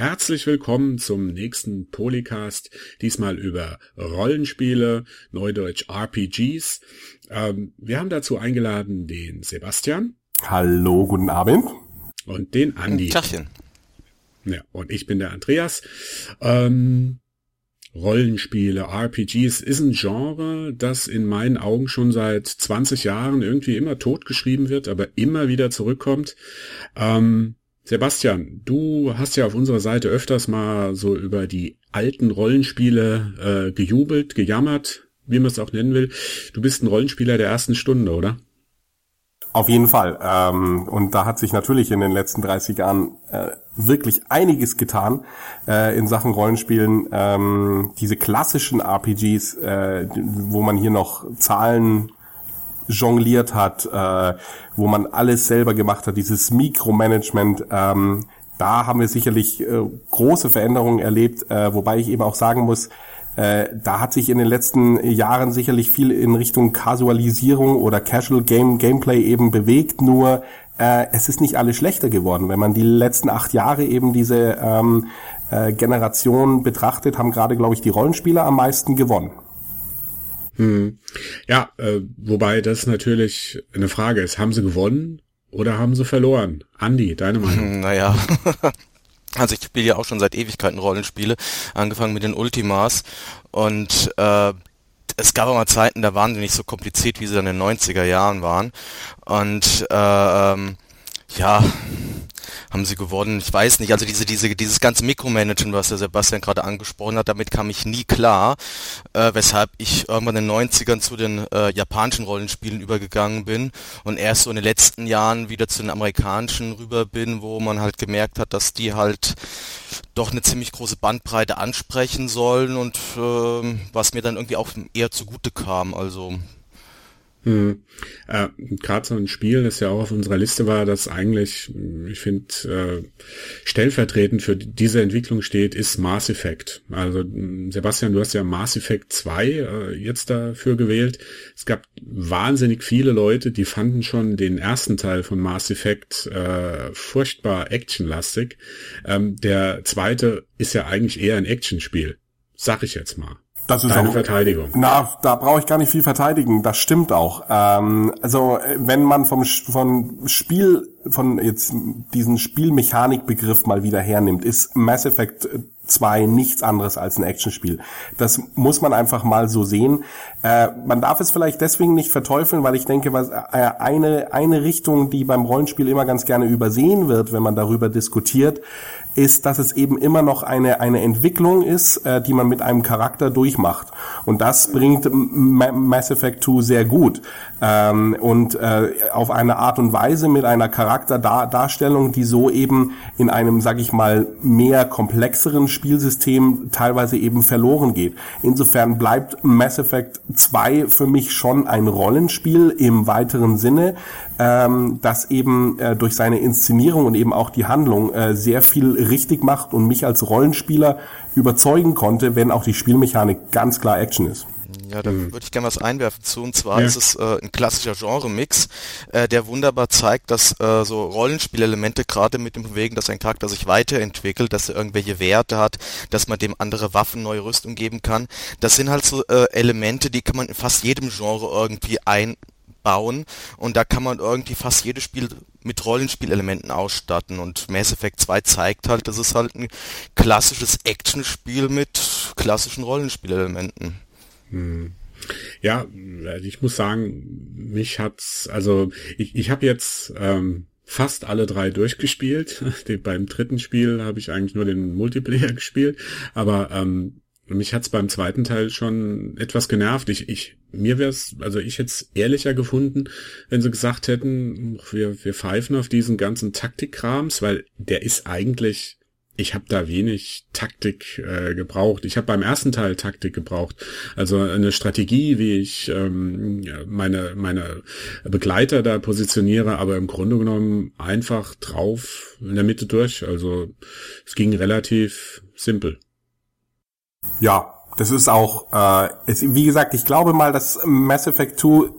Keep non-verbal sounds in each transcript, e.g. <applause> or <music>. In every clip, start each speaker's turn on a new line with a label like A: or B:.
A: herzlich willkommen zum nächsten Polycast, diesmal über Rollenspiele, neudeutsch RPGs. Ähm, wir haben dazu eingeladen den Sebastian.
B: Hallo, guten Abend.
A: Und den Andi.
C: Tachchen.
A: Ja, und ich bin der Andreas. Ähm, Rollenspiele, RPGs ist ein Genre, das in meinen Augen schon seit 20 Jahren irgendwie immer totgeschrieben wird, aber immer wieder zurückkommt. Ähm, Sebastian, du hast ja auf unserer Seite öfters mal so über die alten Rollenspiele äh, gejubelt, gejammert, wie man es auch nennen will. Du bist ein Rollenspieler der ersten Stunde, oder?
B: Auf jeden Fall. Ähm, und da hat sich natürlich in den letzten 30 Jahren äh, wirklich einiges getan äh, in Sachen Rollenspielen. Ähm, diese klassischen RPGs, äh, wo man hier noch Zahlen jongliert hat, äh, wo man alles selber gemacht hat, dieses Mikromanagement, ähm, da haben wir sicherlich äh, große Veränderungen erlebt, äh, wobei ich eben auch sagen muss, äh, da hat sich in den letzten Jahren sicherlich viel in Richtung Casualisierung oder Casual Game Gameplay eben bewegt. Nur äh, es ist nicht alles schlechter geworden. Wenn man die letzten acht Jahre eben diese ähm, äh, Generation betrachtet, haben gerade, glaube ich, die Rollenspieler am meisten gewonnen.
A: Hm. Ja, äh, wobei das natürlich eine Frage ist. Haben sie gewonnen oder haben sie verloren? Andi, deine Meinung?
C: Naja. <laughs> Also ich spiele ja auch schon seit Ewigkeiten Rollenspiele, angefangen mit den Ultimas und äh, es gab auch mal Zeiten, da waren die nicht so kompliziert, wie sie dann in den 90er Jahren waren. Und äh, ähm, ja, haben sie gewonnen. Ich weiß nicht, also diese, diese, dieses ganze Mikromanagen, was der Sebastian gerade angesprochen hat, damit kam ich nie klar, äh, weshalb ich irgendwann in den 90ern zu den äh, japanischen Rollenspielen übergegangen bin und erst so in den letzten Jahren wieder zu den amerikanischen rüber bin, wo man halt gemerkt hat, dass die halt doch eine ziemlich große Bandbreite ansprechen sollen und äh, was mir dann irgendwie auch eher zugute kam. Also
A: hm. Äh, Gerade so ein Spiel, das ja auch auf unserer Liste war, das eigentlich, ich finde, äh, stellvertretend für diese Entwicklung steht, ist Mass Effect. Also Sebastian, du hast ja Mass Effect 2 äh, jetzt dafür gewählt. Es gab wahnsinnig viele Leute, die fanden schon den ersten Teil von Mass Effect äh, furchtbar actionlastig. Ähm, der zweite ist ja eigentlich eher ein Actionspiel. Sag ich jetzt mal.
B: Das ist
A: Deine
B: auch,
A: Verteidigung.
B: Na, da brauche ich gar nicht viel verteidigen. Das stimmt auch. Ähm, also wenn man vom von Spiel von jetzt diesen Spielmechanikbegriff mal wieder hernimmt, ist Mass Effect 2 nichts anderes als ein Actionspiel. Das muss man einfach mal so sehen. Äh, man darf es vielleicht deswegen nicht verteufeln, weil ich denke, was äh, eine eine Richtung, die beim Rollenspiel immer ganz gerne übersehen wird, wenn man darüber diskutiert, ist, dass es eben immer noch eine, eine Entwicklung ist, äh, die man mit einem Charakter durchmacht. Und das bringt Mass Effect 2 sehr gut. Ähm, und äh, auf eine Art und Weise mit einer Charakterdarstellung, die so eben in einem, sag ich mal, mehr komplexeren Spielsystem teilweise eben verloren geht. Insofern bleibt Mass Effect 2 für mich schon ein Rollenspiel im weiteren Sinne, ähm, das eben äh, durch seine Inszenierung und eben auch die Handlung äh, sehr viel richtig macht und mich als Rollenspieler überzeugen konnte, wenn auch die Spielmechanik ganz klar Action ist.
C: Ja, da mhm. würde ich gerne was einwerfen zu. Und zwar ja. ist es äh, ein klassischer Genre-Mix, äh, der wunderbar zeigt, dass äh, so Rollenspielelemente gerade mit dem Bewegen, dass ein Charakter sich weiterentwickelt, dass er irgendwelche Werte hat, dass man dem andere Waffen, neue Rüstung geben kann. Das sind halt so äh, Elemente, die kann man in fast jedem Genre irgendwie ein bauen und da kann man irgendwie fast jedes Spiel mit Rollenspielelementen ausstatten und Mass Effect 2 zeigt halt, das ist halt ein klassisches Actionspiel mit klassischen Rollenspielelementen.
A: Hm. Ja, ich muss sagen, mich hat's, also ich, ich habe jetzt ähm, fast alle drei durchgespielt. <laughs> beim dritten Spiel habe ich eigentlich nur den Multiplayer <laughs> gespielt, aber ähm, mich hat's beim zweiten Teil schon etwas genervt. Ich, ich mir wäre es, also ich hätte ehrlicher gefunden, wenn sie gesagt hätten, wir, wir pfeifen auf diesen ganzen Taktikkrams, weil der ist eigentlich, ich habe da wenig Taktik äh, gebraucht. Ich habe beim ersten Teil Taktik gebraucht. Also eine Strategie, wie ich ähm, meine, meine Begleiter da positioniere, aber im Grunde genommen einfach drauf in der Mitte durch. Also es ging relativ simpel.
B: Ja, das ist auch, äh, es, wie gesagt, ich glaube mal, dass Mass Effect 2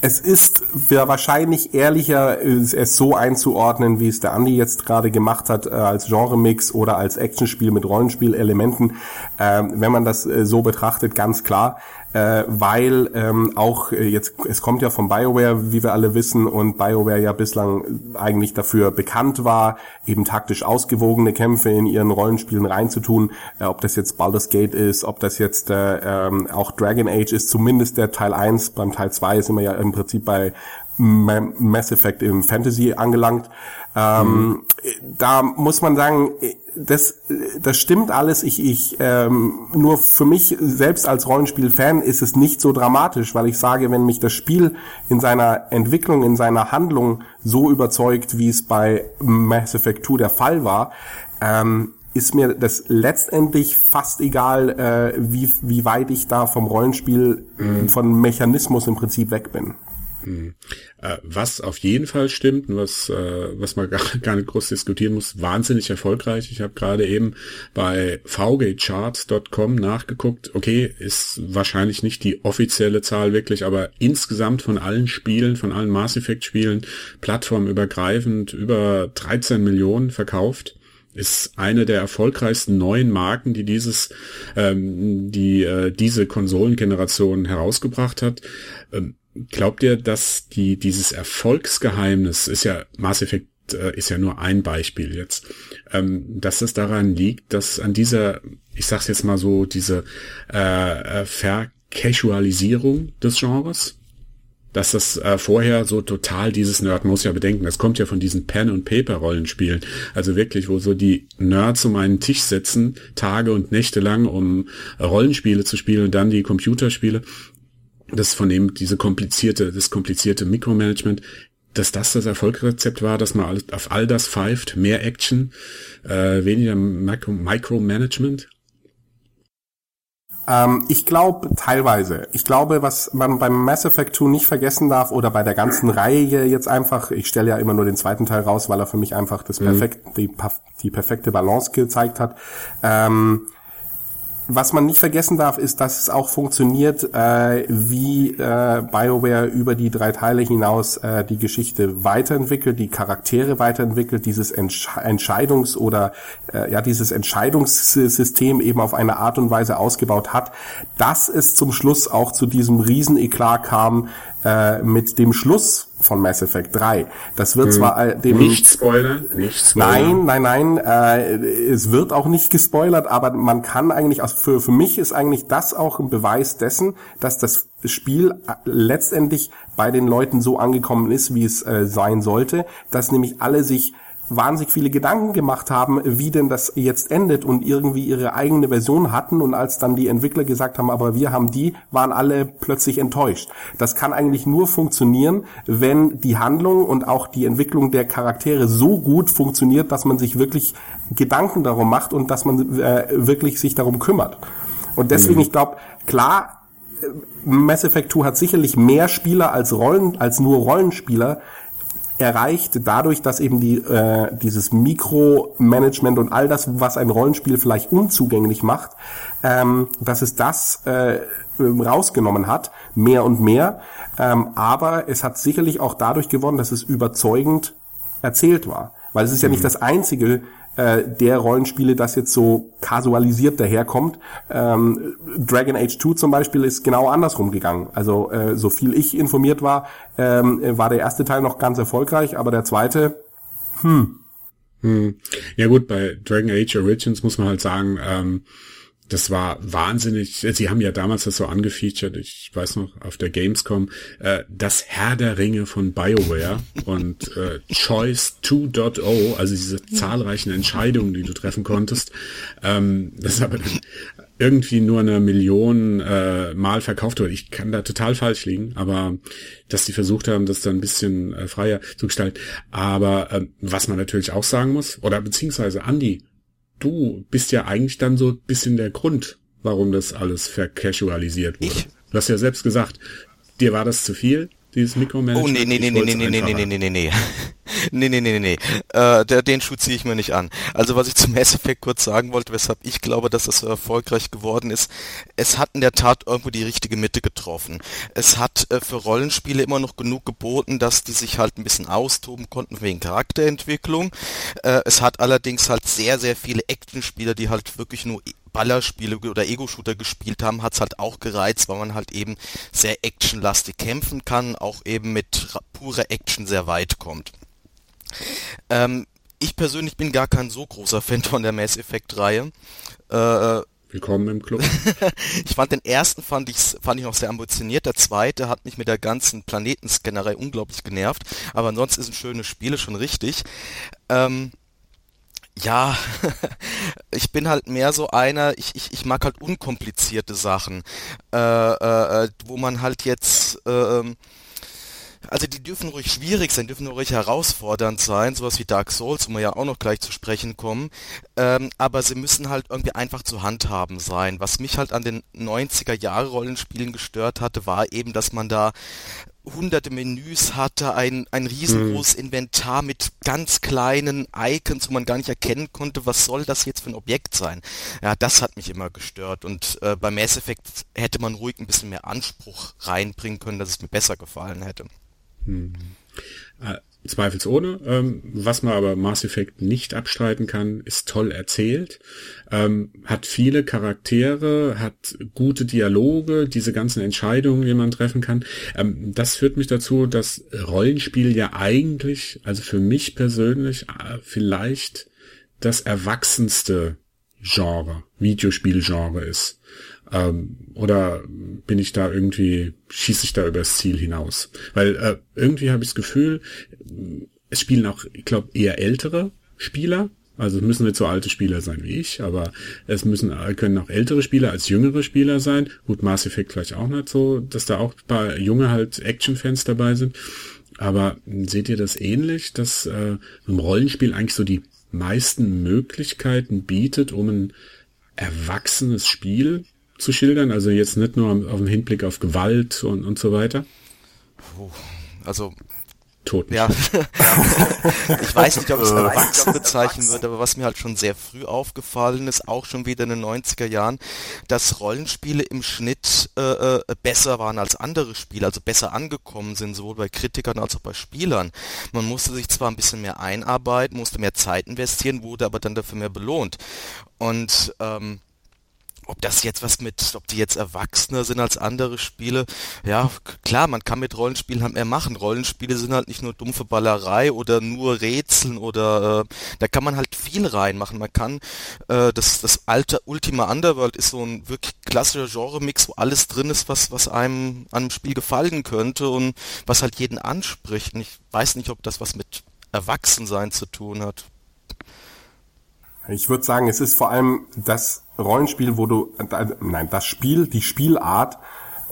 B: es ist wahrscheinlich ehrlicher, es so einzuordnen, wie es der Andi jetzt gerade gemacht hat, äh, als Genremix oder als Actionspiel mit Rollenspielelementen. Ähm, wenn man das äh, so betrachtet, ganz klar äh, weil ähm, auch äh, jetzt, es kommt ja von BioWare, wie wir alle wissen, und BioWare ja bislang eigentlich dafür bekannt war, eben taktisch ausgewogene Kämpfe in ihren Rollenspielen reinzutun, äh, ob das jetzt Baldur's Gate ist, ob das jetzt äh, ähm, auch Dragon Age ist, zumindest der Teil 1, beim Teil 2 sind wir ja im Prinzip bei Mass Effect im Fantasy angelangt. Ähm, mhm. Da muss man sagen, das, das stimmt alles. Ich, ich ähm, nur für mich selbst als Rollenspiel-Fan ist es nicht so dramatisch, weil ich sage, wenn mich das Spiel in seiner Entwicklung, in seiner Handlung so überzeugt, wie es bei Mass Effect 2 der Fall war, ähm, ist mir das letztendlich fast egal, äh, wie, wie weit ich da vom Rollenspiel, mhm. von Mechanismus im Prinzip weg bin.
A: Mhm. Äh, was auf jeden Fall stimmt und was, äh, was man <laughs> gar, gar nicht groß diskutieren muss, wahnsinnig erfolgreich. Ich habe gerade eben bei vgcharts.com nachgeguckt. Okay, ist wahrscheinlich nicht die offizielle Zahl wirklich, aber insgesamt von allen Spielen, von allen Mass Effect Spielen, plattformübergreifend über 13 Millionen verkauft ist eine der erfolgreichsten neuen Marken, die dieses, ähm, die äh, diese Konsolengeneration herausgebracht hat. Ähm, glaubt ihr, dass die dieses Erfolgsgeheimnis ist ja Mass Effect äh, ist ja nur ein Beispiel jetzt, ähm, dass es daran liegt, dass an dieser, ich sag's jetzt mal so, diese äh, äh Vercasualisierung des Genres, dass das äh, vorher so total dieses Nerd muss ja bedenken, das kommt ja von diesen Pen und Paper Rollenspielen, also wirklich, wo so die Nerds um einen Tisch sitzen, Tage und Nächte lang, um Rollenspiele zu spielen und dann die Computerspiele das von dem diese komplizierte, das komplizierte Mikromanagement, dass das das Erfolgsrezept war, dass man auf all das pfeift, mehr Action, äh, weniger Micro, Micromanagement?
B: Ähm, ich glaube teilweise. Ich glaube, was man beim Mass Effect 2 nicht vergessen darf oder bei der ganzen Reihe jetzt einfach, ich stelle ja immer nur den zweiten Teil raus, weil er für mich einfach das perfekt, mhm. die, die perfekte Balance gezeigt hat. Ähm, was man nicht vergessen darf, ist, dass es auch funktioniert, äh, wie äh, BioWare über die drei Teile hinaus äh, die Geschichte weiterentwickelt, die Charaktere weiterentwickelt, dieses Entsch Entscheidungs- oder äh, ja dieses Entscheidungssystem eben auf eine Art und Weise ausgebaut hat, dass es zum Schluss auch zu diesem Rieseneklat kam, äh, mit dem Schluss von Mass Effect 3. Das wird hm. zwar äh,
A: dem nicht spoilern,
B: nicht spoilern. Nein, nein, nein, äh, es wird auch nicht gespoilert, aber man kann eigentlich also für für mich ist eigentlich das auch ein Beweis dessen, dass das Spiel letztendlich bei den Leuten so angekommen ist, wie es äh, sein sollte, dass nämlich alle sich wahnsinnig viele Gedanken gemacht haben, wie denn das jetzt endet und irgendwie ihre eigene Version hatten und als dann die Entwickler gesagt haben, aber wir haben die, waren alle plötzlich enttäuscht. Das kann eigentlich nur funktionieren, wenn die Handlung und auch die Entwicklung der Charaktere so gut funktioniert, dass man sich wirklich Gedanken darum macht und dass man äh, wirklich sich darum kümmert. Und deswegen, mhm. ich glaube, klar, Mass Effect 2 hat sicherlich mehr Spieler als Rollen, als nur Rollenspieler, erreicht dadurch, dass eben die, äh, dieses Mikromanagement und all das, was ein Rollenspiel vielleicht unzugänglich macht, ähm, dass es das äh, rausgenommen hat, mehr und mehr. Ähm, aber es hat sicherlich auch dadurch gewonnen, dass es überzeugend erzählt war. Weil es ist ja nicht mhm. das einzige äh, der Rollenspiele, das jetzt so kasualisiert daherkommt. Ähm, Dragon Age 2 zum Beispiel ist genau andersrum gegangen. Also äh, so viel ich informiert war, ähm, war der erste Teil noch ganz erfolgreich, aber der zweite, hm.
A: hm. Ja gut, bei Dragon Age Origins muss man halt sagen, ähm, das war wahnsinnig. Sie haben ja damals das so angefeatured, ich weiß noch, auf der Gamescom, äh, das Herr der Ringe von BioWare und äh, Choice 2.0, also diese zahlreichen Entscheidungen, die du treffen konntest. Ähm, das ist aber dann irgendwie nur eine Million äh, Mal verkauft wurde. Ich kann da total falsch liegen, aber dass die versucht haben, das dann ein bisschen äh, freier zu gestalten. Aber äh, was man natürlich auch sagen muss, oder beziehungsweise Andy, du bist ja eigentlich dann so ein bisschen der Grund, warum das alles vercasualisiert wurde. Ich? Du hast ja selbst gesagt, dir war das zu viel, dieses Mikromanagement.
C: Oh nee, nee, nee, nee, nee, nee, nee, nee, nee, nee, nee. nee, nee, nee, nee. Äh, der, den Schuh ziehe ich mir nicht an. Also was ich zum Mass Effect kurz sagen wollte, weshalb ich glaube, dass das so erfolgreich geworden ist, es hat in der Tat irgendwo die richtige Mitte getroffen. Es hat äh, für Rollenspiele immer noch genug geboten, dass die sich halt ein bisschen austoben konnten wegen Charakterentwicklung. Äh, es hat allerdings halt sehr, sehr viele Actionspieler, die halt wirklich nur Ballerspiele oder Ego-Shooter gespielt haben, hat's halt auch gereizt, weil man halt eben sehr actionlastig kämpfen kann, auch eben mit purer Action sehr weit kommt. Ähm, ich persönlich bin gar kein so großer Fan von der Mass Effect-Reihe.
A: Äh, Willkommen im Club. <laughs>
C: ich fand den ersten fand ich fand ich noch sehr ambitioniert. Der zweite hat mich mit der ganzen Planetenscannerei unglaublich genervt. Aber ansonsten ist ein schönes Spiel schon richtig. Ähm, ja, <laughs> ich bin halt mehr so einer, ich, ich, ich mag halt unkomplizierte Sachen, äh, äh, äh wo man halt jetzt, äh, also die dürfen ruhig schwierig sein, dürfen ruhig herausfordernd sein, sowas wie Dark Souls, wo wir ja auch noch gleich zu sprechen kommen, ähm, aber sie müssen halt irgendwie einfach zu handhaben sein. Was mich halt an den 90er Jahre Rollenspielen gestört hatte, war eben, dass man da hunderte Menüs hatte, ein, ein riesengroßes hm. Inventar mit ganz kleinen Icons, wo man gar nicht erkennen konnte, was soll das jetzt für ein Objekt sein. Ja, das hat mich immer gestört und äh, bei Mass Effect hätte man ruhig ein bisschen mehr Anspruch reinbringen können, dass es mir besser gefallen hätte.
A: Hm. Zweifelsohne. Ähm, was man aber Mass Effect nicht abstreiten kann, ist toll erzählt, ähm, hat viele Charaktere, hat gute Dialoge, diese ganzen Entscheidungen, die man treffen kann. Ähm, das führt mich dazu, dass Rollenspiel ja eigentlich, also für mich persönlich, äh, vielleicht das erwachsenste Genre, Videospielgenre ist. Ähm, oder bin ich da irgendwie, schieße ich da übers Ziel hinaus? Weil äh, irgendwie habe ich das Gefühl, es spielen auch, ich glaube, eher ältere Spieler. Also es müssen nicht so alte Spieler sein wie ich, aber es müssen können auch ältere Spieler als jüngere Spieler sein. Gut, Mass Effect vielleicht auch nicht so, dass da auch ein paar junge halt Action-Fans dabei sind. Aber seht ihr das ähnlich, dass äh, ein Rollenspiel eigentlich so die meisten Möglichkeiten bietet, um ein erwachsenes Spiel zu schildern? Also jetzt nicht nur auf den Hinblick auf Gewalt und, und so weiter?
C: Also
A: Toten.
C: Ja. <laughs> ich weiß nicht, ob ich es erwachsen bezeichnen würde, aber was mir halt schon sehr früh aufgefallen ist, auch schon wieder in den 90er Jahren, dass Rollenspiele im Schnitt äh, äh, besser waren als andere Spiele, also besser angekommen sind, sowohl bei Kritikern als auch bei Spielern. Man musste sich zwar ein bisschen mehr einarbeiten, musste mehr Zeit investieren, wurde aber dann dafür mehr belohnt. Und ähm, ob das jetzt was mit, ob die jetzt erwachsener sind als andere Spiele, ja, klar, man kann mit Rollenspielen halt mehr machen. Rollenspiele sind halt nicht nur dumpfe Ballerei oder nur Rätseln oder äh, da kann man halt viel reinmachen. Man kann äh, das das alte Ultima Underworld ist so ein wirklich klassischer Genre-Mix, wo alles drin ist, was was einem an einem Spiel gefallen könnte und was halt jeden anspricht. Und ich weiß nicht, ob das was mit Erwachsensein zu tun hat.
B: Ich würde sagen, es ist vor allem das Rollenspiel, wo du, äh, nein, das Spiel, die Spielart,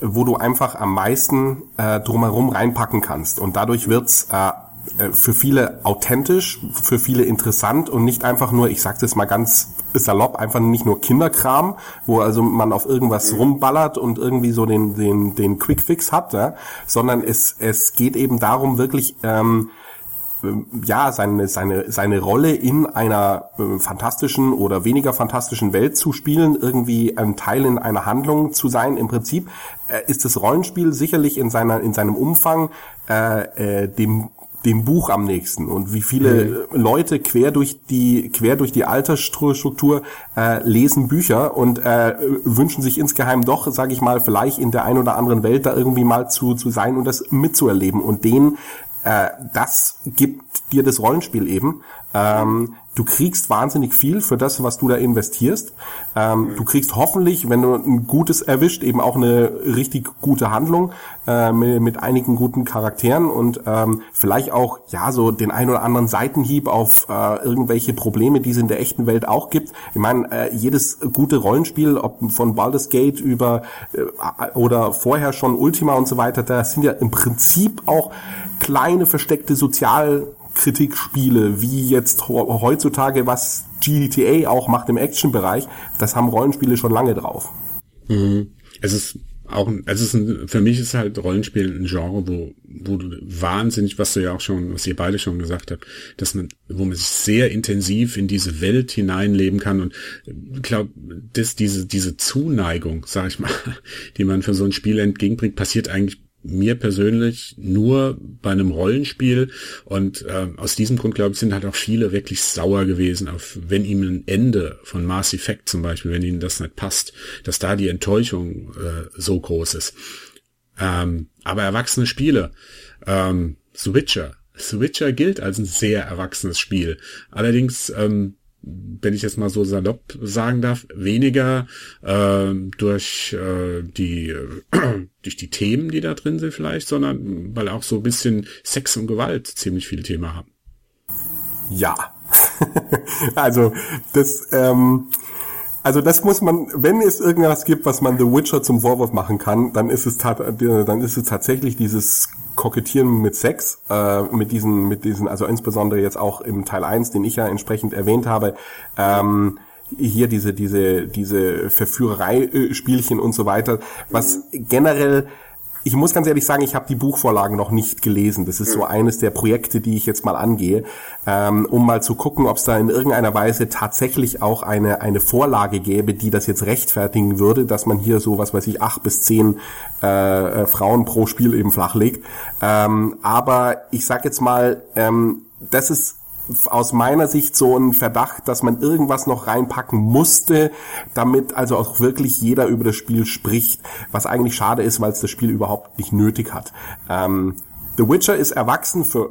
B: wo du einfach am meisten äh, drumherum reinpacken kannst. Und dadurch wird's äh, äh, für viele authentisch, für viele interessant und nicht einfach nur, ich sag's jetzt mal ganz salopp, einfach nicht nur Kinderkram, wo also man auf irgendwas rumballert und irgendwie so den, den, den Quickfix hat, ja? sondern es, es geht eben darum, wirklich ähm, ja, seine, seine, seine Rolle in einer äh, fantastischen oder weniger fantastischen Welt zu spielen, irgendwie ein Teil in einer Handlung zu sein. Im Prinzip äh, ist das Rollenspiel sicherlich in seiner, in seinem Umfang äh, äh, dem dem Buch am nächsten und wie viele mhm. Leute quer durch die quer durch die Altersstruktur äh, lesen Bücher und äh, wünschen sich insgeheim doch, sage ich mal, vielleicht in der ein oder anderen Welt da irgendwie mal zu zu sein und das mitzuerleben und den äh, das gibt dir das Rollenspiel eben. Ähm, du kriegst wahnsinnig viel für das, was du da investierst. Ähm, du kriegst hoffentlich, wenn du ein gutes erwischt, eben auch eine richtig gute Handlung äh, mit, mit, einigen guten Charakteren und ähm, vielleicht auch ja so den ein oder anderen Seitenhieb auf äh, irgendwelche Probleme, die es in der echten Welt auch gibt. Ich meine, äh, jedes gute Rollenspiel, ob von Baldur's Gate über äh, oder vorher schon Ultima und so weiter, da sind ja im Prinzip auch kleine versteckte Sozial Kritikspiele, wie jetzt heutzutage, was GTA auch macht im Action-Bereich, das haben Rollenspiele schon lange drauf.
A: Mhm. Es ist auch, es ist ein, für mich ist halt Rollenspiel ein Genre, wo, wo du wahnsinnig, was du ja auch schon, was ihr beide schon gesagt habt, dass man, wo man sich sehr intensiv in diese Welt hineinleben kann und ich glaube, dass diese, diese Zuneigung, sag ich mal, <laughs> die man für so ein Spiel entgegenbringt, passiert eigentlich mir persönlich nur bei einem Rollenspiel und äh, aus diesem Grund glaube ich sind halt auch viele wirklich sauer gewesen, auf wenn ihm ein Ende von Mass Effect zum Beispiel, wenn ihnen das nicht passt, dass da die Enttäuschung äh, so groß ist. Ähm, aber erwachsene Spiele, ähm, Switcher, Switcher gilt als ein sehr erwachsenes Spiel. Allerdings ähm, wenn ich jetzt mal so salopp sagen darf, weniger äh, durch äh, die äh, <clears throat> durch die Themen, die da drin sind vielleicht, sondern weil auch so ein bisschen Sex und Gewalt ziemlich viel Thema haben.
B: Ja, <laughs> also das ähm, also das muss man, wenn es irgendwas gibt, was man The Witcher zum Vorwurf machen kann, dann ist es, dann ist es tatsächlich dieses Kokettieren mit Sex, äh, mit diesen, mit diesen, also insbesondere jetzt auch im Teil 1, den ich ja entsprechend erwähnt habe, ähm, hier diese, diese, diese Verführerei-Spielchen und so weiter, was generell ich muss ganz ehrlich sagen, ich habe die Buchvorlagen noch nicht gelesen. Das ist so mhm. eines der Projekte, die ich jetzt mal angehe, ähm, um mal zu gucken, ob es da in irgendeiner Weise tatsächlich auch eine, eine Vorlage gäbe, die das jetzt rechtfertigen würde, dass man hier so, was weiß ich, acht bis zehn äh, äh, Frauen pro Spiel eben flachlegt. Ähm, aber ich sag jetzt mal, ähm, das ist aus meiner Sicht so ein Verdacht, dass man irgendwas noch reinpacken musste, damit also auch wirklich jeder über das Spiel spricht, was eigentlich schade ist, weil es das Spiel überhaupt nicht nötig hat. Ähm, The Witcher ist erwachsen für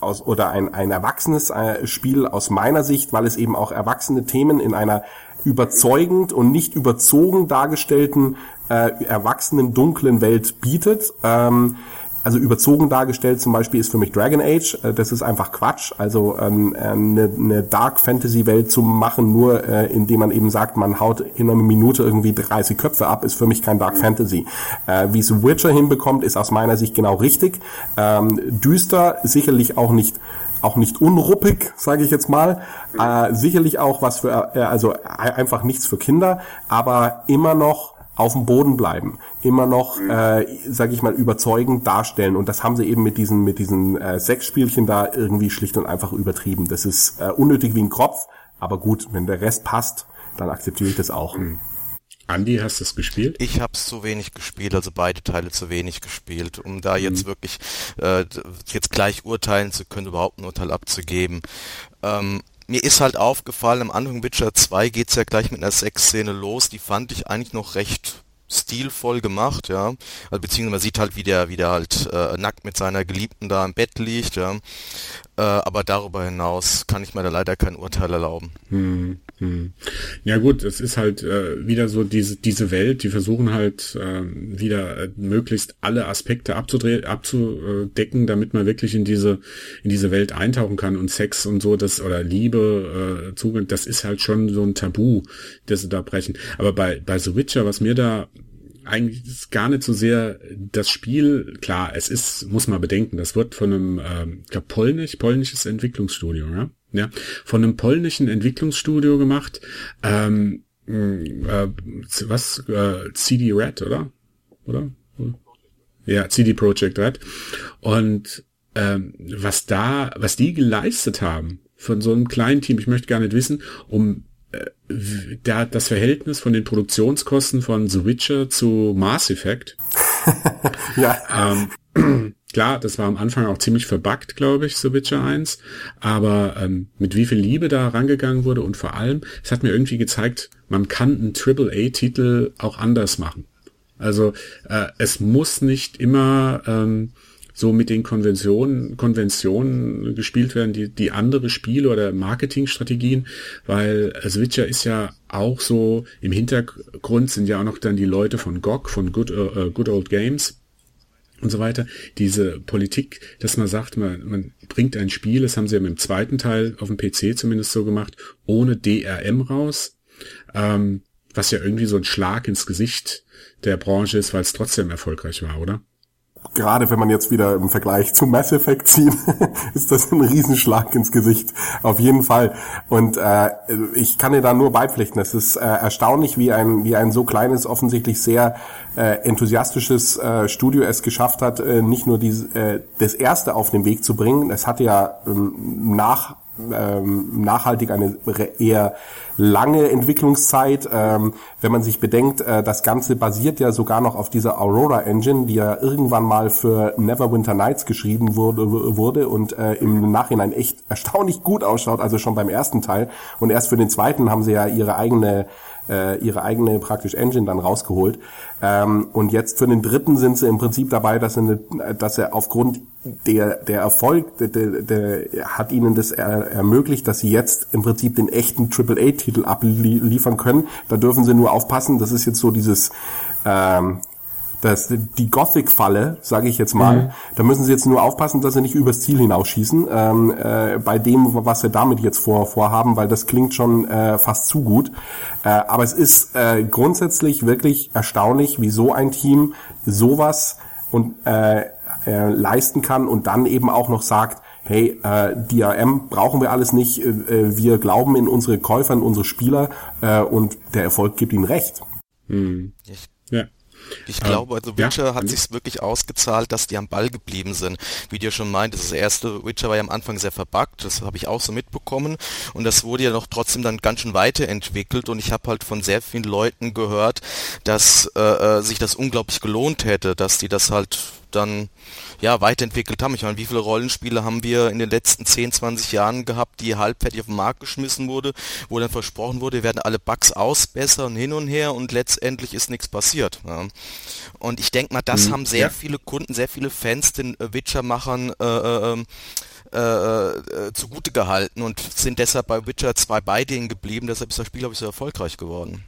B: aus, oder ein, ein erwachsenes äh, Spiel aus meiner Sicht, weil es eben auch erwachsene Themen in einer überzeugend und nicht überzogen dargestellten äh, erwachsenen dunklen Welt bietet. Ähm, also überzogen dargestellt zum Beispiel ist für mich Dragon Age. Äh, das ist einfach Quatsch. Also ähm, eine, eine Dark Fantasy Welt zu machen, nur äh, indem man eben sagt, man haut in einer Minute irgendwie 30 Köpfe ab, ist für mich kein Dark Fantasy. Äh, Wie es Witcher hinbekommt, ist aus meiner Sicht genau richtig. Ähm, düster, sicherlich auch nicht auch nicht unruppig, sage ich jetzt mal. Äh, sicherlich auch was für, äh, also einfach nichts für Kinder, aber immer noch auf dem Boden bleiben, immer noch, mhm. äh, sage ich mal, überzeugend darstellen. Und das haben sie eben mit diesen mit diesen äh, Sexspielchen da irgendwie schlicht und einfach übertrieben. Das ist äh, unnötig wie ein Kropf, aber gut, wenn der Rest passt, dann akzeptiere ich das auch. Mhm.
A: Andi, hast du es gespielt?
C: Ich habe es zu wenig gespielt, also beide Teile zu wenig gespielt, um da jetzt mhm. wirklich äh, jetzt gleich urteilen zu können, überhaupt ein Urteil abzugeben. Ähm, mir ist halt aufgefallen, am Anfang Witcher 2 geht's ja gleich mit einer Sexszene los, die fand ich eigentlich noch recht stilvoll gemacht, ja. Also, beziehungsweise man sieht halt, wie der, wie der halt äh, nackt mit seiner Geliebten da im Bett liegt, ja. Äh, aber darüber hinaus kann ich mir da leider kein Urteil erlauben.
A: Hm, hm. Ja gut, es ist halt äh, wieder so diese diese Welt, die versuchen halt äh, wieder äh, möglichst alle Aspekte abzudecken, damit man wirklich in diese in diese Welt eintauchen kann und Sex und so, das oder Liebe, äh, Zugang, das ist halt schon so ein Tabu, das sie da brechen. Aber bei bei The Witcher, was mir da eigentlich ist gar nicht so sehr das Spiel, klar, es ist, muss man bedenken, das wird von einem, ähm, ich glaube, polnisch, polnisches Entwicklungsstudio, ja, ja, von einem polnischen Entwicklungsstudio gemacht, ähm, äh, was, äh, CD Red, oder? Oder? Ja, CD Projekt Red. Und ähm, was da, was die geleistet haben von so einem kleinen Team, ich möchte gar nicht wissen, um da das Verhältnis von den Produktionskosten von The Witcher zu Mass Effect. <laughs> ja. Ähm, <clears throat> klar, das war am Anfang auch ziemlich verbuggt, glaube ich, The Witcher 1. Aber ähm, mit wie viel Liebe da rangegangen wurde und vor allem, es hat mir irgendwie gezeigt, man kann einen AAA-Titel auch anders machen. Also äh, es muss nicht immer ähm, so mit den Konventionen, Konventionen gespielt werden, die, die andere Spiele oder Marketingstrategien, weil Switcher ist ja auch so, im Hintergrund sind ja auch noch dann die Leute von GOG, von Good, uh, Good Old Games und so weiter. Diese Politik, dass man sagt, man, man bringt ein Spiel, das haben sie ja mit dem zweiten Teil auf dem PC zumindest so gemacht, ohne DRM raus, ähm, was ja irgendwie so ein Schlag ins Gesicht der Branche ist, weil es trotzdem erfolgreich war, oder?
B: Gerade wenn man jetzt wieder im Vergleich zu Mass Effect zieht, <laughs> ist das ein Riesenschlag ins Gesicht. Auf jeden Fall. Und äh, ich kann dir da nur beipflichten. Es ist äh, erstaunlich, wie ein, wie ein so kleines, offensichtlich sehr äh, enthusiastisches äh, Studio es geschafft hat, äh, nicht nur die, äh, das erste auf den Weg zu bringen. Es hatte ja ähm, nach ähm, nachhaltig eine eher lange Entwicklungszeit. Ähm, wenn man sich bedenkt, äh, das Ganze basiert ja sogar noch auf dieser Aurora Engine, die ja irgendwann mal für Neverwinter Nights geschrieben wurde, wurde und äh, im Nachhinein echt erstaunlich gut ausschaut, also schon beim ersten Teil. Und erst für den zweiten haben sie ja ihre eigene äh, ihre eigene praktisch Engine dann rausgeholt. Ähm, und jetzt für den dritten sind sie im Prinzip dabei, dass, sie, dass er aufgrund der, der Erfolg, der, der, der hat ihnen das er, ermöglicht, dass sie jetzt im Prinzip den echten AAA-Titel abliefern können. Da dürfen sie nur aufpassen, das ist jetzt so dieses ähm, das, die Gothic-Falle, sage ich jetzt mal, mhm. da müssen sie jetzt nur aufpassen, dass sie nicht übers Ziel hinausschießen, ähm, äh, bei dem, was sie damit jetzt vor, vorhaben, weil das klingt schon äh, fast zu gut. Äh, aber es ist äh, grundsätzlich wirklich erstaunlich, wie so ein Team sowas und äh, äh, leisten kann und dann eben auch noch sagt, hey, äh, DRM brauchen wir alles nicht, äh, äh, wir glauben in unsere Käufer, in unsere Spieler äh, und der Erfolg gibt ihnen recht.
C: Hm. Ja. Ich ähm, glaube, also Witcher ja. hat sich wirklich ausgezahlt, dass die am Ball geblieben sind. Wie du ja schon meint, das erste Witcher war ja am Anfang sehr verbuggt, das habe ich auch so mitbekommen und das wurde ja noch trotzdem dann ganz schön weiterentwickelt und ich habe halt von sehr vielen Leuten gehört, dass äh, äh sich das unglaublich gelohnt hätte, dass die das halt dann ja weiterentwickelt haben. Ich meine, wie viele Rollenspiele haben wir in den letzten 10, 20 Jahren gehabt, die halbfertig auf den Markt geschmissen wurde, wo dann versprochen wurde, wir werden alle Bugs ausbessern hin und her und letztendlich ist nichts passiert. Ja. Und ich denke mal, das mhm, haben sehr ja. viele Kunden, sehr viele Fans den äh, Witcher-Machern äh, äh, ähm, äh, äh, zugute gehalten und sind deshalb bei Witcher 2 bei denen geblieben. Deshalb ist das Spiel, glaube ich, so erfolgreich geworden.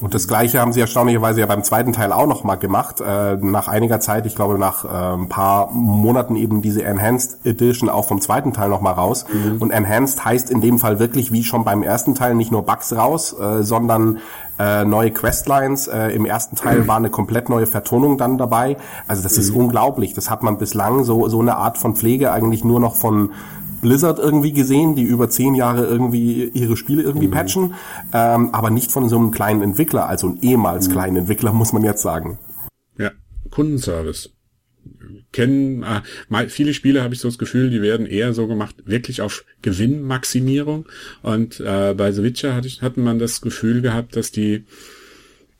B: Und das Gleiche haben sie erstaunlicherweise ja beim zweiten Teil auch noch mal gemacht. Äh, nach einiger Zeit, ich glaube nach äh, ein paar Monaten eben diese Enhanced Edition auch vom zweiten Teil noch mal raus. Mhm. Und Enhanced heißt in dem Fall wirklich wie schon beim ersten Teil nicht nur Bugs raus, äh, sondern äh, neue Questlines. Äh, Im ersten Teil war eine komplett neue Vertonung dann dabei. Also das ist mhm. unglaublich. Das hat man bislang so so eine Art von Pflege eigentlich nur noch von Blizzard irgendwie gesehen, die über zehn Jahre irgendwie ihre Spiele irgendwie mhm. patchen, ähm, aber nicht von so einem kleinen Entwickler, also ein ehemals mhm. kleinen Entwickler, muss man jetzt sagen.
A: Ja, Kundenservice. Kennen äh, mal, viele Spiele habe ich so das Gefühl, die werden eher so gemacht, wirklich auf Gewinnmaximierung. Und äh, bei The Witcher hatte ich, hatten man das Gefühl gehabt, dass die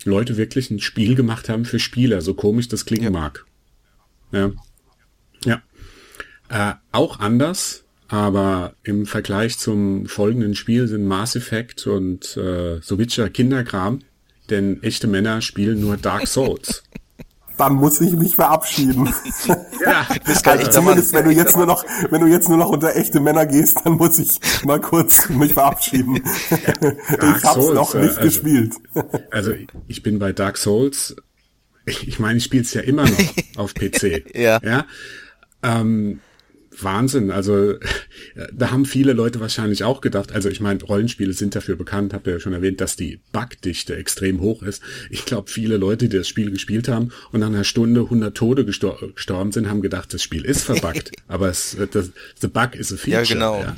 A: Leute wirklich ein Spiel gemacht haben für Spieler, so komisch das klingen ja. mag. Ja. Ja. Äh, auch anders aber im Vergleich zum folgenden Spiel sind Mass Effect und äh, so Witcher Kinderkram, denn echte Männer spielen nur Dark Souls. <laughs>
B: Dann muss ich mich verabschieden. <laughs> ja, <laughs> das kann also zumindest wenn du jetzt nur noch, wenn du jetzt nur noch unter echte Männer gehst, dann muss ich mal kurz mich verabschieden. Dark ich hab's Souls, noch nicht also, gespielt.
A: Also ich bin bei Dark Souls. Ich meine, ich spiele es ja immer noch auf PC. ja. ja? Ähm, Wahnsinn. Also <laughs> da haben viele Leute wahrscheinlich auch gedacht, also ich meine, Rollenspiele sind dafür bekannt, habt ihr ja schon erwähnt, dass die Bugdichte extrem hoch ist. Ich glaube, viele Leute, die das Spiel gespielt haben und nach einer Stunde 100 Tode gestor gestorben sind, haben gedacht, das Spiel ist verbuggt. <laughs> Aber es, das, the bug is a feature. Ja, genau. Ja.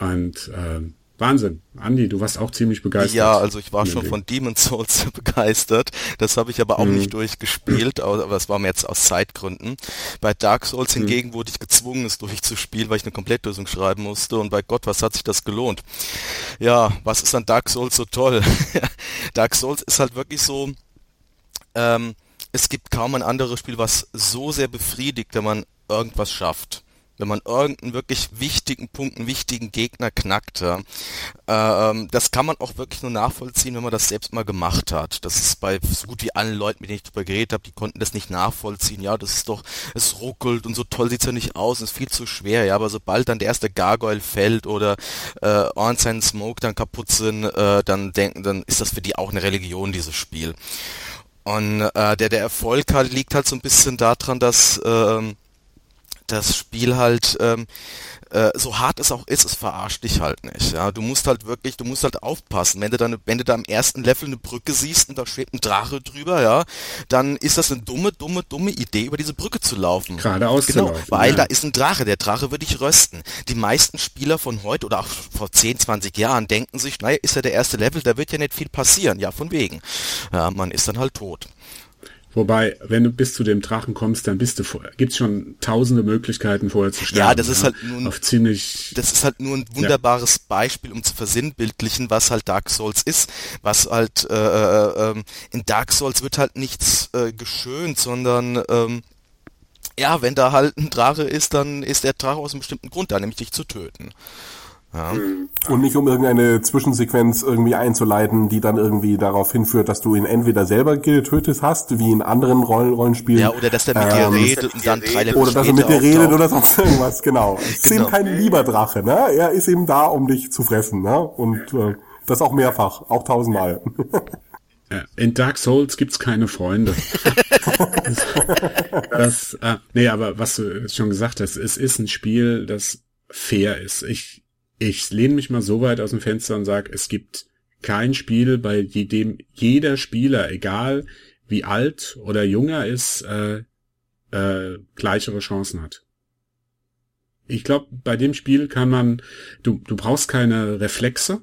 A: Und ähm, Wahnsinn. Andi, du warst auch ziemlich begeistert.
C: Ja, also ich war schon von Demon's Souls <laughs> begeistert. Das habe ich aber auch mhm. nicht durchgespielt, aber das war mir jetzt aus Zeitgründen. Bei Dark Souls mhm. hingegen wurde ich gezwungen, es durchzuspielen, weil ich eine Komplettlösung schreiben musste. Und bei Gott, was hat sich das gelohnt? Ja, was ist an Dark Souls so toll? <laughs> Dark Souls ist halt wirklich so, ähm, es gibt kaum ein anderes Spiel, was so sehr befriedigt, wenn man irgendwas schafft wenn man irgendeinen wirklich wichtigen Punkt, einen wichtigen Gegner knackt. Ja. Ähm, das kann man auch wirklich nur nachvollziehen, wenn man das selbst mal gemacht hat. Das ist bei so gut wie allen Leuten, mit denen ich darüber geredet habe, die konnten das nicht nachvollziehen. Ja, das ist doch, es ruckelt und so toll sieht's ja nicht aus, ist viel zu schwer. Ja, aber sobald dann der erste Gargoyle fällt oder äh, Ornstein Smoke dann kaputt sind, äh, dann denken, dann ist das für die auch eine Religion, dieses Spiel. Und äh, der, der Erfolg halt liegt halt so ein bisschen daran, dass äh, das Spiel halt ähm, äh, so hart es auch ist, es verarscht dich halt nicht. Ja, du musst halt wirklich, du musst halt aufpassen. Wenn du dann, wenn du da im ersten Level eine Brücke siehst und da schwebt ein Drache drüber, ja, dann ist das eine dumme, dumme, dumme Idee, über diese Brücke zu laufen.
A: Geradeaus
C: genau,
A: zu laufen.
C: weil
A: ja.
C: da ist ein Drache. Der Drache wird dich rösten. Die meisten Spieler von heute oder auch vor 10, 20 Jahren denken sich, naja, ist ja der erste Level, da wird ja nicht viel passieren. Ja, von wegen. Ja, man ist dann halt tot.
A: Wobei, wenn du bis zu dem Drachen kommst, dann bist du vor, gibt's schon tausende Möglichkeiten vorher zu sterben.
C: Ja, das ist halt nun,
A: auf ziemlich,
C: das ist halt nur ein wunderbares ja. Beispiel, um zu versinnbildlichen, was halt Dark Souls ist. Was halt, äh, äh, ähm, in Dark Souls wird halt nichts äh, geschönt, sondern, ähm, ja, wenn da halt ein Drache ist, dann ist der Drache aus einem bestimmten Grund da, nämlich dich zu töten.
B: Ja. Und nicht um irgendeine Zwischensequenz irgendwie einzuleiten, die dann irgendwie darauf hinführt, dass du ihn entweder selber getötet hast, wie in anderen Rollen Rollenspielen.
C: Ja, oder dass der mit ähm, dir redet und dann drei
B: Level Oder dass er mit dir redet oder sonst irgendwas, genau. <laughs> Es genau. ist eben kein lieber Drache, ne? Er ist eben da, um dich zu fressen, ne? Und äh, das auch mehrfach, auch tausendmal.
A: In Dark Souls gibt's keine Freunde. <laughs> das, äh, nee, aber was du schon gesagt hast, es ist ein Spiel, das fair ist. Ich ich lehne mich mal so weit aus dem Fenster und sage, es gibt kein Spiel, bei dem jeder Spieler, egal wie alt oder jung er ist, äh, äh, gleichere Chancen hat. Ich glaube, bei dem Spiel kann man, du, du brauchst keine Reflexe,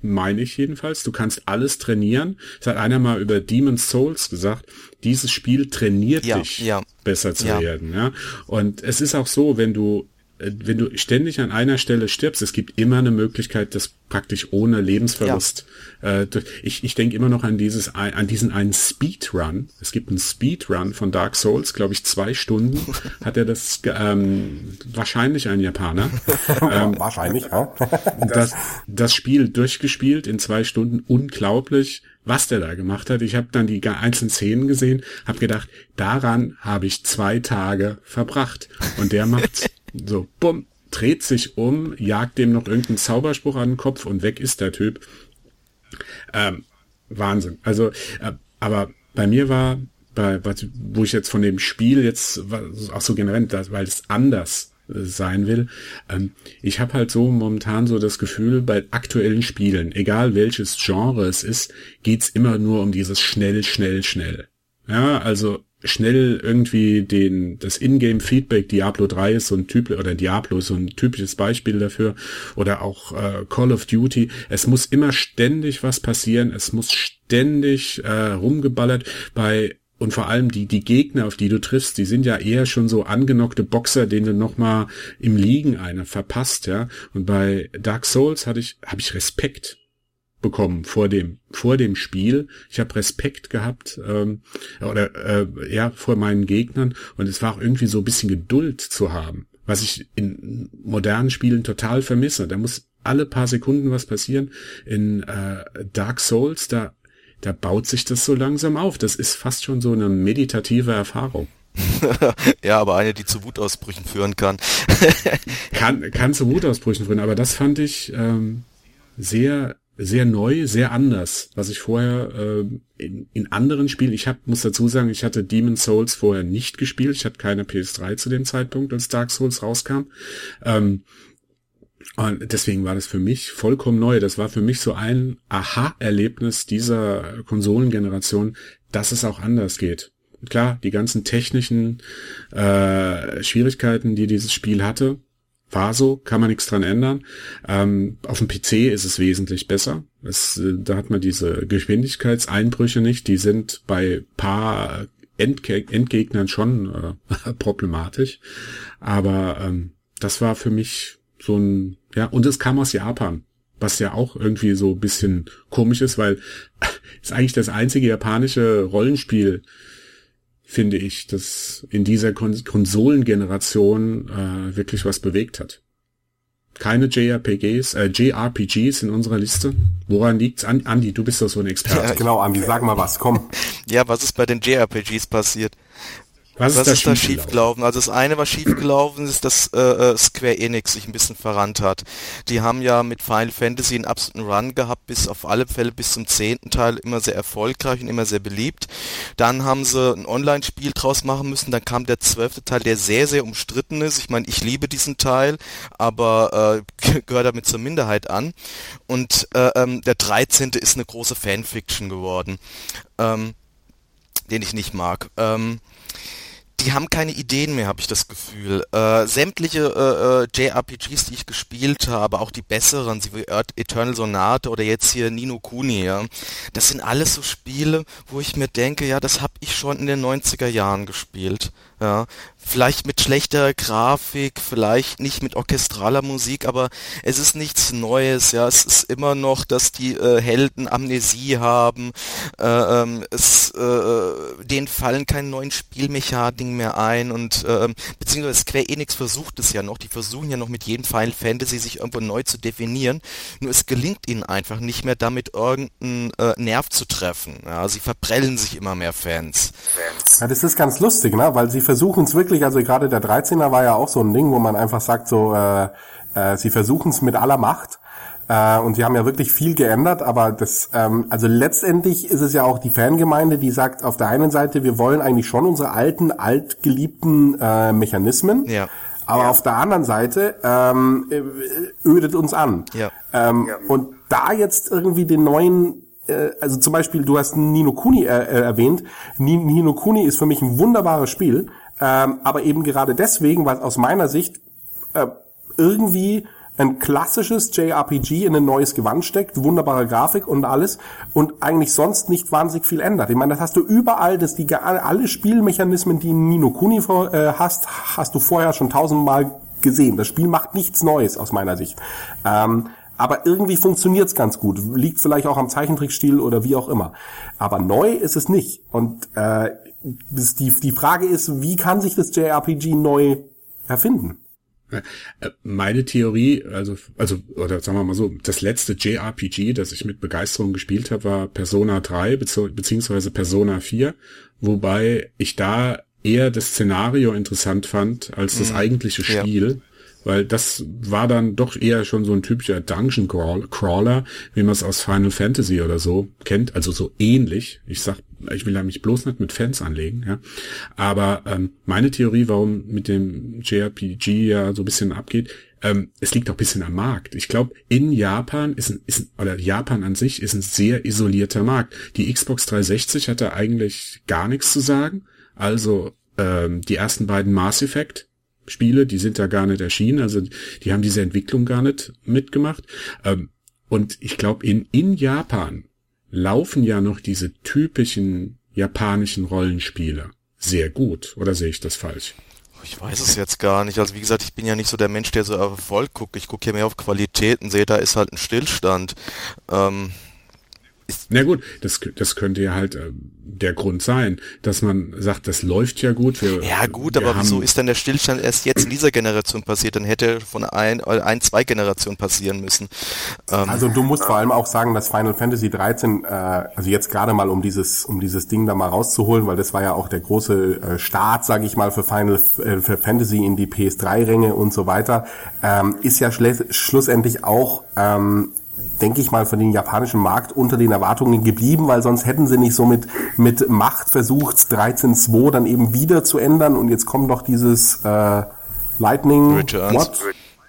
A: meine ich jedenfalls. Du kannst alles trainieren. Es hat einer mal über Demon's Souls gesagt, dieses Spiel trainiert ja, dich, ja. besser zu ja. werden. Ja? Und es ist auch so, wenn du wenn du ständig an einer Stelle stirbst, es gibt immer eine Möglichkeit, das praktisch ohne Lebensverlust. Ja. Äh, ich ich denke immer noch an dieses an diesen einen Speedrun. Es gibt einen Speedrun von Dark Souls, glaube ich, zwei Stunden <laughs> hat er das ähm, wahrscheinlich ein Japaner. <laughs>
B: ähm, wahrscheinlich, ja. <laughs>
A: das, das Spiel durchgespielt in zwei Stunden, unglaublich was der da gemacht hat. Ich habe dann die einzelnen Szenen gesehen, habe gedacht, daran habe ich zwei Tage verbracht. Und der macht so, bumm, dreht sich um, jagt dem noch irgendeinen Zauberspruch an den Kopf und weg ist der Typ. Ähm, Wahnsinn. Also, äh, aber bei mir war, bei, wo ich jetzt von dem Spiel jetzt, auch so generell, weil es anders äh, sein will. Ähm, ich habe halt so momentan so das Gefühl, bei aktuellen Spielen, egal welches Genre es ist, geht's immer nur um dieses schnell, schnell, schnell. Ja, also schnell irgendwie den, das Ingame-Feedback, Diablo 3 ist so ein Typ, oder Diablo ist so ein typisches Beispiel dafür, oder auch äh, Call of Duty. Es muss immer ständig was passieren, es muss ständig äh, rumgeballert. Bei und vor allem die, die Gegner, auf die du triffst, die sind ja eher schon so angenockte Boxer, denen du nochmal im Liegen einer verpasst, ja. Und bei Dark Souls hatte ich, habe ich Respekt bekommen vor dem vor dem Spiel. Ich habe Respekt gehabt ähm, oder äh, ja vor meinen Gegnern und es war auch irgendwie so ein bisschen Geduld zu haben, was ich in modernen Spielen total vermisse. Da muss alle paar Sekunden was passieren. In äh, Dark Souls da da baut sich das so langsam auf. Das ist fast schon so eine meditative Erfahrung. <laughs>
C: ja, aber eine, die zu Wutausbrüchen führen kann. <laughs>
A: kann, kann zu Wutausbrüchen führen, aber das fand ich ähm, sehr sehr neu, sehr anders, was ich vorher äh, in, in anderen Spielen, ich hab, muss dazu sagen, ich hatte Demon Souls vorher nicht gespielt, ich hatte keine PS3 zu dem Zeitpunkt, als Dark Souls rauskam. Ähm, und deswegen war das für mich vollkommen neu. Das war für mich so ein Aha-Erlebnis dieser Konsolengeneration, dass es auch anders geht. Klar, die ganzen technischen äh, Schwierigkeiten, die dieses Spiel hatte, war so, kann man nichts dran ändern. Ähm, auf dem PC ist es wesentlich besser. Es, äh, da hat man diese Geschwindigkeitseinbrüche nicht. Die sind bei paar Endge Endgegnern schon äh, <laughs> problematisch. Aber ähm, das war für mich so ein, ja, und es kam aus Japan, was ja auch irgendwie so bisschen komisch ist, weil <laughs> ist eigentlich das einzige japanische Rollenspiel, finde ich, dass in dieser Kon Konsolengeneration äh, wirklich was bewegt hat. Keine JRPGs, äh, JRPGs in unserer Liste. Woran liegt's? An Andi, du bist doch so ein Experte. Ja,
B: genau, Andi, sag mal was, komm. <laughs>
C: ja, was ist bei den JRPGs passiert? Was, was ist, da schiefgelaufen? Also das eine, was schiefgelaufen ist, dass äh, äh, Square Enix sich ein bisschen verrannt hat. Die haben ja mit Final Fantasy einen absoluten Run gehabt, bis auf alle Fälle bis zum zehnten Teil immer sehr erfolgreich und immer sehr beliebt. Dann haben sie ein Online-Spiel draus machen müssen. Dann kam der zwölfte Teil, der sehr, sehr umstritten ist. Ich meine, ich liebe diesen Teil, aber äh, <laughs> gehört damit zur Minderheit an. Und äh, ähm, der dreizehnte ist eine große Fanfiction geworden, ähm, den ich nicht mag. Ähm, die haben keine Ideen mehr, habe ich das Gefühl. Äh, sämtliche äh, äh JRPGs, die ich gespielt habe, auch die besseren, wie Eternal Sonate oder jetzt hier Nino Kuni, ja, das sind alles so Spiele, wo ich mir denke, ja, das habe ich schon in den 90er Jahren gespielt. Ja, vielleicht mit schlechter Grafik, vielleicht nicht mit orchestraler Musik, aber es ist nichts Neues. Ja, es ist immer noch, dass die äh, Helden Amnesie haben. Äh, ähm, es, äh, denen fallen keine neuen Spielmechaniken mehr ein und äh, beziehungsweise Square Enix versucht es ja noch. Die versuchen ja noch mit jedem Final Fantasy sich irgendwo neu zu definieren. Nur es gelingt ihnen einfach nicht mehr, damit irgendeinen äh, Nerv zu treffen. Ja, sie verprellen sich immer mehr Fans.
B: Ja, das ist ganz lustig, ne? Weil sie es wirklich, also gerade der 13er war ja auch so ein Ding, wo man einfach sagt, so, äh, äh, sie versuchen es mit aller Macht. Äh, und sie haben ja wirklich viel geändert, aber das, ähm, also letztendlich ist es ja auch die Fangemeinde, die sagt auf der einen Seite, wir wollen eigentlich schon unsere alten, altgeliebten äh, Mechanismen. Ja. Aber ja. auf der anderen Seite ähm, äh, ödet uns an. Ja. Ähm, ja. Und da jetzt irgendwie den neuen äh, also zum Beispiel, du hast Nino Kuni äh, äh erwähnt. Nino Kuni ist für mich ein wunderbares Spiel, ähm, aber eben gerade deswegen, weil aus meiner Sicht äh, irgendwie ein klassisches JRPG in ein neues Gewand steckt, wunderbare Grafik und alles und eigentlich sonst nicht wahnsinnig viel ändert. Ich meine, das hast du überall, dass die alle Spielmechanismen, die Nino Kuni äh, hast, hast du vorher schon tausendmal gesehen. Das Spiel macht nichts Neues aus meiner Sicht. Ähm, aber irgendwie funktioniert's ganz gut. Liegt vielleicht auch am Zeichentrickstil oder wie auch immer. Aber neu ist es nicht. Und äh, die, die Frage ist, wie kann sich das JRPG neu erfinden?
A: Äh, meine Theorie, also, also, oder sagen wir mal so, das letzte JRPG, das ich mit Begeisterung gespielt habe, war Persona 3 beziehungsweise Persona 4, wobei ich da eher das Szenario interessant fand als das mhm. eigentliche Spiel. Ja weil das war dann doch eher schon so ein typischer Dungeon Crawler, wie man es aus Final Fantasy oder so kennt, also so ähnlich. Ich sag, ich will ja mich bloß nicht mit Fans anlegen, ja. Aber ähm, meine Theorie, warum mit dem JRPG ja so ein bisschen abgeht, ähm, es liegt auch ein bisschen am Markt. Ich glaube, in Japan ist ein, ist, oder Japan an sich ist ein sehr isolierter Markt. Die Xbox 360 hatte eigentlich gar nichts zu sagen. Also ähm, die ersten beiden Mass Effect Spiele, die sind da gar nicht erschienen, also die haben diese Entwicklung gar nicht mitgemacht. Ähm, und ich glaube, in, in Japan laufen ja noch diese typischen japanischen Rollenspiele sehr gut. Oder sehe ich das falsch?
C: Ich weiß es jetzt gar nicht. Also wie gesagt, ich bin ja nicht so der Mensch, der so auf Erfolg guckt. Ich gucke hier mehr auf Qualitäten, sehe, da ist halt ein Stillstand. Ähm,
A: na gut, das, das könnte ja halt äh, der Grund sein, dass man sagt, das läuft ja gut.
C: Wir, ja gut, aber wieso ist denn der Stillstand erst jetzt in dieser Generation passiert? Dann hätte von ein, ein zwei Generationen passieren müssen.
B: Ähm, also du musst vor allem auch sagen, dass Final Fantasy 13, äh, also jetzt gerade mal um dieses, um dieses Ding da mal rauszuholen, weil das war ja auch der große äh, Start, sage ich mal, für Final äh, für Fantasy in die PS3-Ränge und so weiter, ähm, ist ja schlussendlich auch ähm, denke ich mal, für den japanischen Markt unter den Erwartungen geblieben, weil sonst hätten sie nicht so mit, mit Macht versucht, 13.2 dann eben wieder zu ändern und jetzt kommt doch dieses äh, Lightning Returns. What?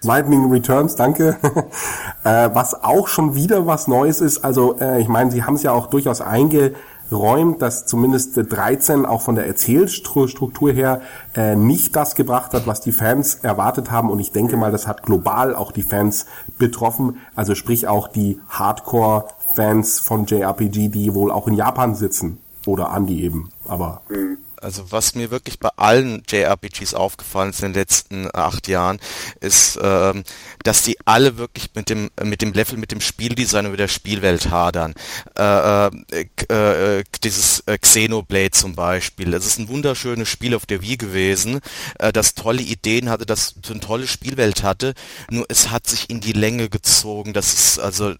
B: Lightning Returns, danke. <laughs> äh, was auch schon wieder was Neues ist. Also äh, ich meine, sie haben es ja auch durchaus einge räumt, dass zumindest 13 auch von der Erzählstruktur her äh, nicht das gebracht hat, was die Fans erwartet haben. Und ich denke mal, das hat global auch die Fans betroffen. Also sprich auch die Hardcore-Fans von JRPG, die wohl auch in Japan sitzen. Oder Andy eben. Aber. Mhm.
C: Also was mir wirklich bei allen JRPGs aufgefallen ist in den letzten acht Jahren, ist, ähm, dass die alle wirklich mit dem mit dem Level, mit dem Spieldesign und mit der Spielwelt hadern. Äh, äh, äh, dieses äh, Xenoblade zum Beispiel, das ist ein wunderschönes Spiel auf der Wii gewesen, äh, das tolle Ideen hatte, das eine tolle Spielwelt hatte, nur es hat sich in die Länge gezogen. Das ist also, äh,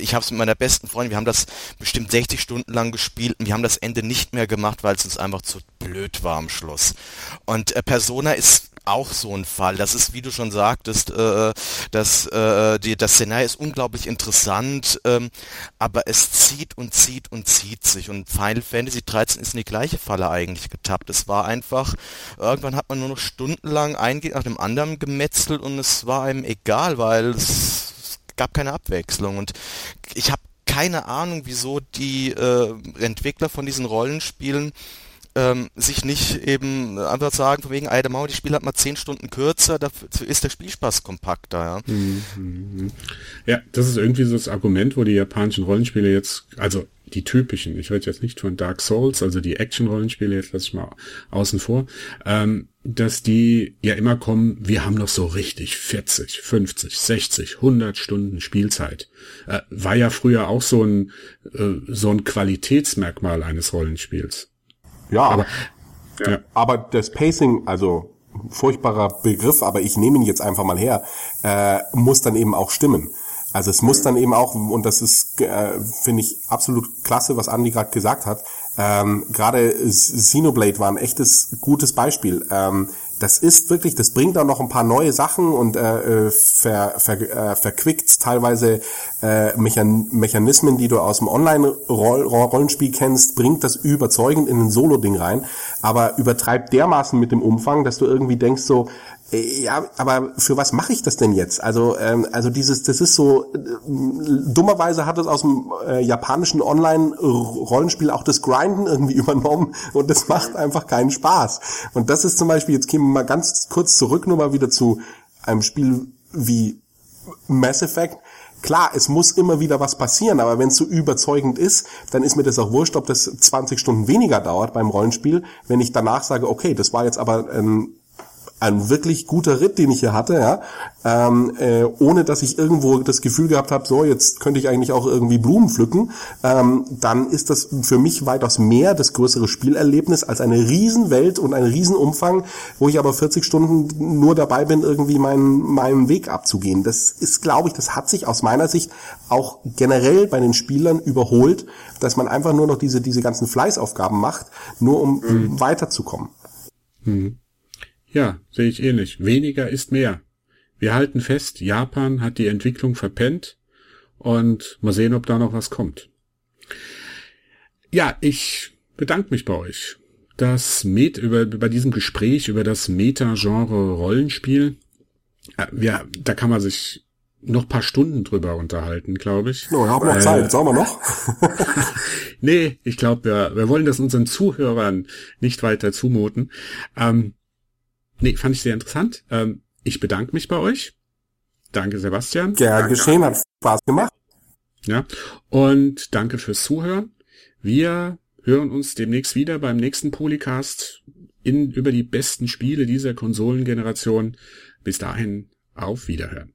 C: ich habe es mit meiner besten Freundin, wir haben das bestimmt 60 Stunden lang gespielt und wir haben das Ende nicht mehr gemacht, weil es uns einfach zu blöd war am Schluss. Und äh, Persona ist auch so ein Fall. Das ist, wie du schon sagtest, äh, das, äh, die, das Szenario ist unglaublich interessant, ähm, aber es zieht und zieht und zieht sich. Und Final Fantasy 13 ist in die gleiche Falle eigentlich getappt. Es war einfach, irgendwann hat man nur noch stundenlang ein nach dem anderen gemetzelt und es war einem egal, weil es, es gab keine Abwechslung. Und ich habe keine Ahnung, wieso die äh, Entwickler von diesen Rollenspielen ähm, sich nicht eben einfach sagen, von wegen, ey, der Mauer, die Spiel hat mal zehn Stunden kürzer, dafür ist der Spielspaß kompakter, ja.
A: Mhm. Ja, das ist irgendwie so das Argument, wo die japanischen Rollenspiele jetzt, also die typischen, ich rede jetzt nicht von Dark Souls, also die Action-Rollenspiele, jetzt lasse ich mal außen vor, ähm, dass die ja immer kommen, wir haben noch so richtig 40, 50, 60, 100 Stunden Spielzeit. Äh, war ja früher auch so ein, äh, so ein Qualitätsmerkmal eines Rollenspiels.
B: Ja, aber, ja. aber das Pacing, also furchtbarer Begriff, aber ich nehme ihn jetzt einfach mal her, äh, muss dann eben auch stimmen. Also es muss dann eben auch, und das ist, äh, finde ich, absolut klasse, was Andi gerade gesagt hat, ähm, gerade Xenoblade war ein echtes, gutes Beispiel. Ähm, das ist wirklich, das bringt auch noch ein paar neue Sachen und äh, äh ver, ver, äh, verquickt teilweise äh, Mechan Mechanismen, die du aus dem Online-Rollenspiel kennst, bringt das überzeugend in ein Solo-Ding rein, aber übertreibt dermaßen mit dem Umfang, dass du irgendwie denkst so, ja, aber für was mache ich das denn jetzt? Also, ähm, also dieses, das ist so, äh, dummerweise hat es aus dem äh, japanischen Online-Rollenspiel auch das Grinden irgendwie <laughs> übernommen und das macht einfach keinen Spaß. Und das ist zum Beispiel, jetzt kämen wir mal ganz kurz zurück, nur mal wieder zu einem Spiel wie Mass Effect. Klar, es muss immer wieder was passieren, aber wenn es so überzeugend ist, dann ist mir das auch wurscht, ob das 20 Stunden weniger dauert beim Rollenspiel, wenn ich danach sage, okay, das war jetzt aber ein ein wirklich guter Ritt, den ich hier hatte, ja, ähm, äh, ohne dass ich irgendwo das Gefühl gehabt habe, so jetzt könnte ich eigentlich auch irgendwie Blumen pflücken, ähm, dann ist das für mich weitaus mehr das größere Spielerlebnis als eine Riesenwelt und ein Riesenumfang, wo ich aber 40 Stunden nur dabei bin, irgendwie meinen meinen Weg abzugehen. Das ist, glaube ich, das hat sich aus meiner Sicht auch generell bei den Spielern überholt, dass man einfach nur noch diese diese ganzen Fleißaufgaben macht, nur um mhm. weiterzukommen.
A: Mhm. Ja, sehe ich ähnlich. Weniger ist mehr. Wir halten fest, Japan hat die Entwicklung verpennt und mal sehen, ob da noch was kommt. Ja, ich bedanke mich bei euch. Das Met über, bei diesem Gespräch über das Meta-Genre Rollenspiel, äh, ja, da kann man sich noch paar Stunden drüber unterhalten, glaube ich.
B: No, wir haben noch äh, Zeit, sagen wir noch? <laughs>
A: nee, ich glaube, wir, wir wollen das unseren Zuhörern nicht weiter zumuten. Ähm, Nee, fand ich sehr interessant. Ähm, ich bedanke mich bei euch. Danke, Sebastian.
B: Gerne danke geschehen, hat Spaß gemacht.
A: Ja, und danke fürs Zuhören. Wir hören uns demnächst wieder beim nächsten Polycast in, über die besten Spiele dieser Konsolengeneration. Bis dahin, auf Wiederhören.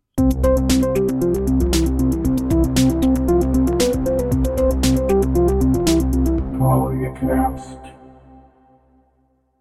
A: Polycaps.